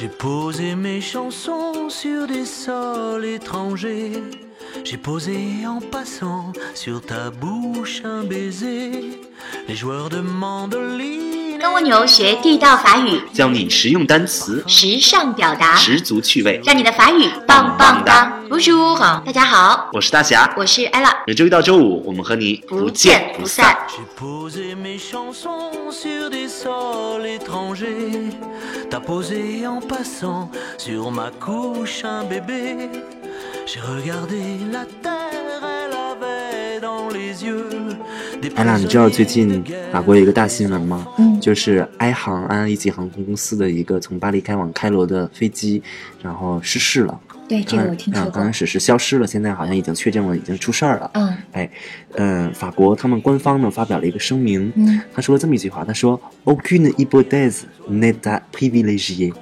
J'ai posé mes chansons sur des sols étrangers. J'ai posé en passant sur ta bouche un baiser. Les joueurs de mandoline. 跟蜗牛学地道法语，教你实用单词，时尚表达，十足趣味。让你的法语棒棒哒！Bonjour，大家好，我是大侠，我是 ella。每周一到周五，我们和你不见不散。安娜，你知道最近法国有一个大新闻吗？嗯就是埃航安一级航空公司的一个从巴黎开往开罗的飞机，然后失事了。对，这个我听说刚开。始是消失了，现在好像已经确定了，已经出事儿了。嗯哎，嗯，法国他们官方呢发表了一个声明，嗯他说了这么一句话，他说 “Aucune hypothèse n'est à privilégier”，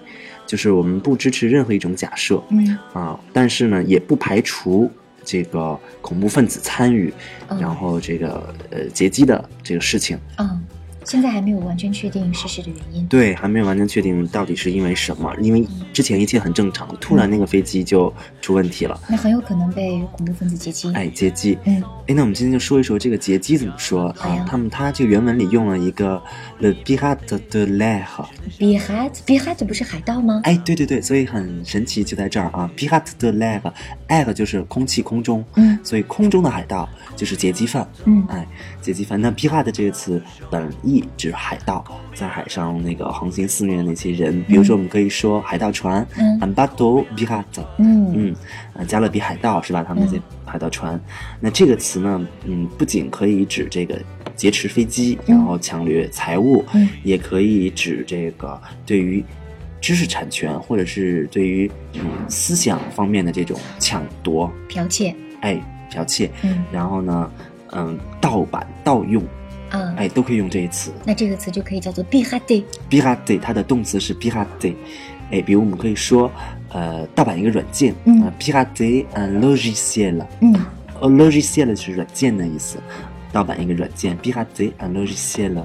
就是我们不支持任何一种假设嗯啊，但是呢，也不排除这个恐怖分子参与，嗯然后这个呃劫机的这个事情。嗯，现在还没有完全确定失事的原因。对，还没有完全确定到底是因为什么，因为之前一切很正常，突然那个飞机就出问题了，那很有可能被恐怖分子劫机。哎，劫机。嗯哎，那我们今天就说一说这个劫机怎么说啊？他们他这个原文里用了一个 le pirate de l'air，，Pirate，Pirate 不是海盗吗？哎，对对对，所以很神奇就在这儿啊，pirate de l'air，air 就是空气空中，嗯所以空中的海盗就是劫机犯，嗯哎，劫机犯。那 pirate 这个词本意指海盗，在海上那个横行肆虐的那些人，比如说我们可以说海盗船，嗯嗯嗯，呃，加勒比海盗是吧？他们那些海盗船。那这个词呢，嗯，不仅可以指这个劫持飞机，然后抢掠财物，嗯也可以指这个对于知识产权或者是对于嗯思想方面的这种抢夺，剽窃。哎，剽窃。嗯然后呢，嗯，盗版、盗用，嗯，哎，都可以用这一词。那这个词就可以叫做 Pirate。pirate 它的动词是 pirate，哎，比如我们可以说，呃，盗版一个软件，嗯啊，pirate un logiciel。嗯呃，logiciel 是软件的意思，盗版一个软件，pirate un logiciel。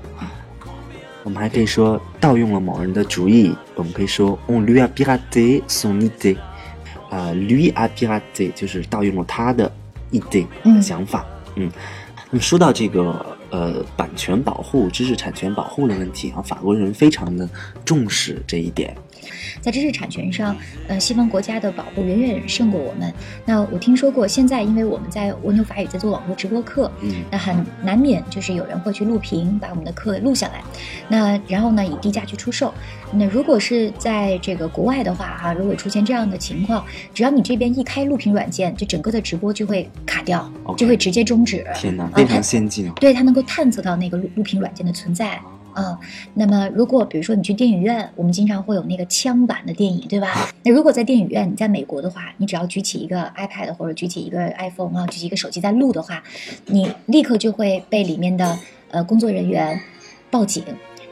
我们还可以说盗用了某人的主意，我们可以说 on lui a piraté son idée。啊、lui a piraté 就是盗用了他的 idée 嗯想法。嗯，那么说到这个呃版权保护、知识产权保护的问题啊，法国人非常的重视这一点。在知识产权上，呃，西方国家的保护远远胜过我们。那我听说过，现在因为我们在蜗牛法语在做网络直播课，嗯那很难免就是有人会去录屏，把我们的课录下来，那然后呢以低价去出售。那如果是在这个国外的话，哈、如果出现这样的情况，只要你这边一开录屏软件，就整个的直播就会卡掉就会直接终止。天哪，啊非常先进哦。对，它能够探测到那个录录屏软件的存在。啊，那么如果比如说你去电影院，我们经常会有那个枪版的电影，对吧？那如果在电影院，你在美国的话，你只要举起一个 iPad 或者举起一个 iPhone 啊，举起一个手机在录的话，你立刻就会被里面的呃工作人员报警。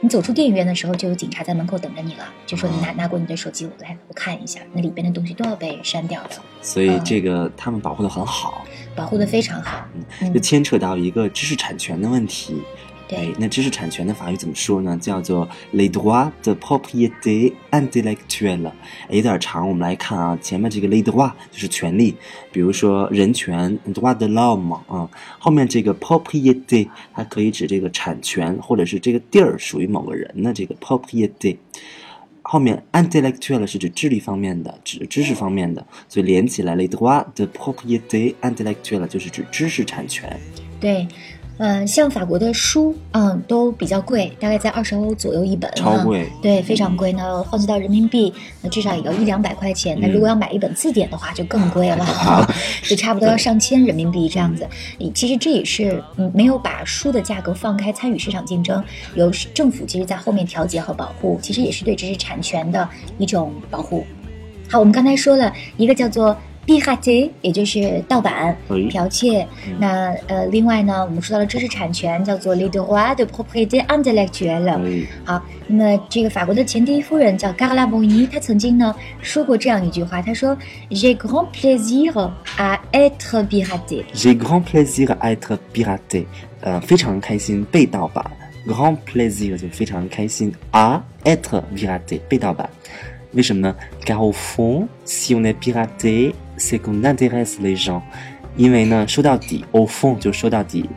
你走出电影院的时候，就有警察在门口等着你了，就说你拿拿过你的手机，我来我看一下，那里边的东西都要被删掉的，所以嗯这个他们保护的很好。保护的非常好。嗯就牵扯到一个知识产权的问题。对哎，那知识产权的法语怎么说呢？叫做 les droits de propriété intellectuelle。哎有点长，我们来看啊，前面这个 les droits 就是权利，比如说人权 droit de l'homme 啊，后面这个 propriété 它可以指这个产权或者是这个地儿属于某个人的这个 propriété。后面 intellectuel 是指智力方面的，指知识方面的，所以连起来 les droits de propriété intellectuelle 就是指知识产权。对，呃，像法国的书，嗯，都比较贵，大概在二十欧左右一本，超贵嗯对，非常贵。那换算到人民币，那至少也要一两百块钱。那如果要买一本字典的话，就更贵了，就差不多要上千人民币这样子。其实这也是，嗯，没有把书的价格放开参与市场竞争，由政府其实在后面调节和保护，其实也是对知识产权的一种保护。好，我们刚才说了一个叫做 pirate，也就是盗版、哎剽窃。那呃，另外呢，我们说到了知识产权，叫做 les droits de propriété intellectuelle。哎，好，那么这个法国的前第一夫人叫 Carla Bruni，她曾经呢说过这样一句话，她说：“J'ai grand plaisir à être piraté。J'ai grand plaisir à être piraté，呃，非常开心被盗版。Grand plaisir 就非常开心啊，être piraté 被盗版。为什么呢？Car au fond, si on est piraté, c'est qu'on intéresse les gens。因为呢，说到底，au fond 就说到底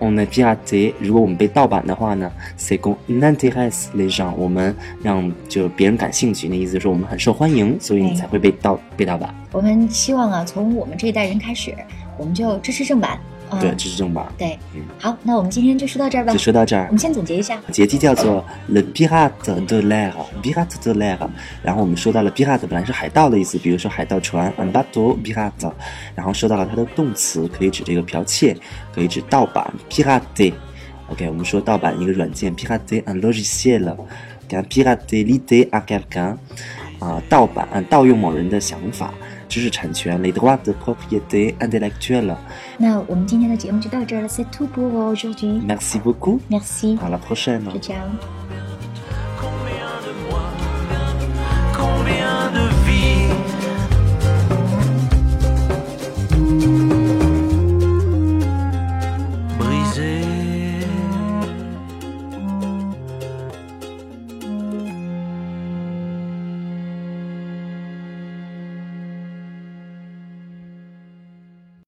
，on est piraté。如果我们被盗版的话呢，c'est qu'on intéresse les gens。我们让就别人感兴趣，那意思是说我们很受欢迎，所以你才会被盗被盗版。我们希望啊，从我们这一代人开始，我们就支持正版。嗯、对，这是正版。对嗯，好，那我们今天就说到这儿吧就。说到这儿我们，先总结一下，节气叫做 Le Pirate de l'air，Pirate de l'air。然后我们说到了 Pirate 本来是海盗的意思，比如说海盗船 un bateau pirate。然后说到了它的动词，可以指这个剽窃，可以指盗版 pirate。OK，我们说盗版一个软件 pirate un logiciel，给 pirate l'idée à quelqu'un。啊，盗版啊，盗用某人的想法，知识产权 les droits de propriété intellectuelle。那我们今天的节目就到这儿了，C'est tout pour aujourd'hui. Merci beaucoup， Merci. à la prochaine。就这样。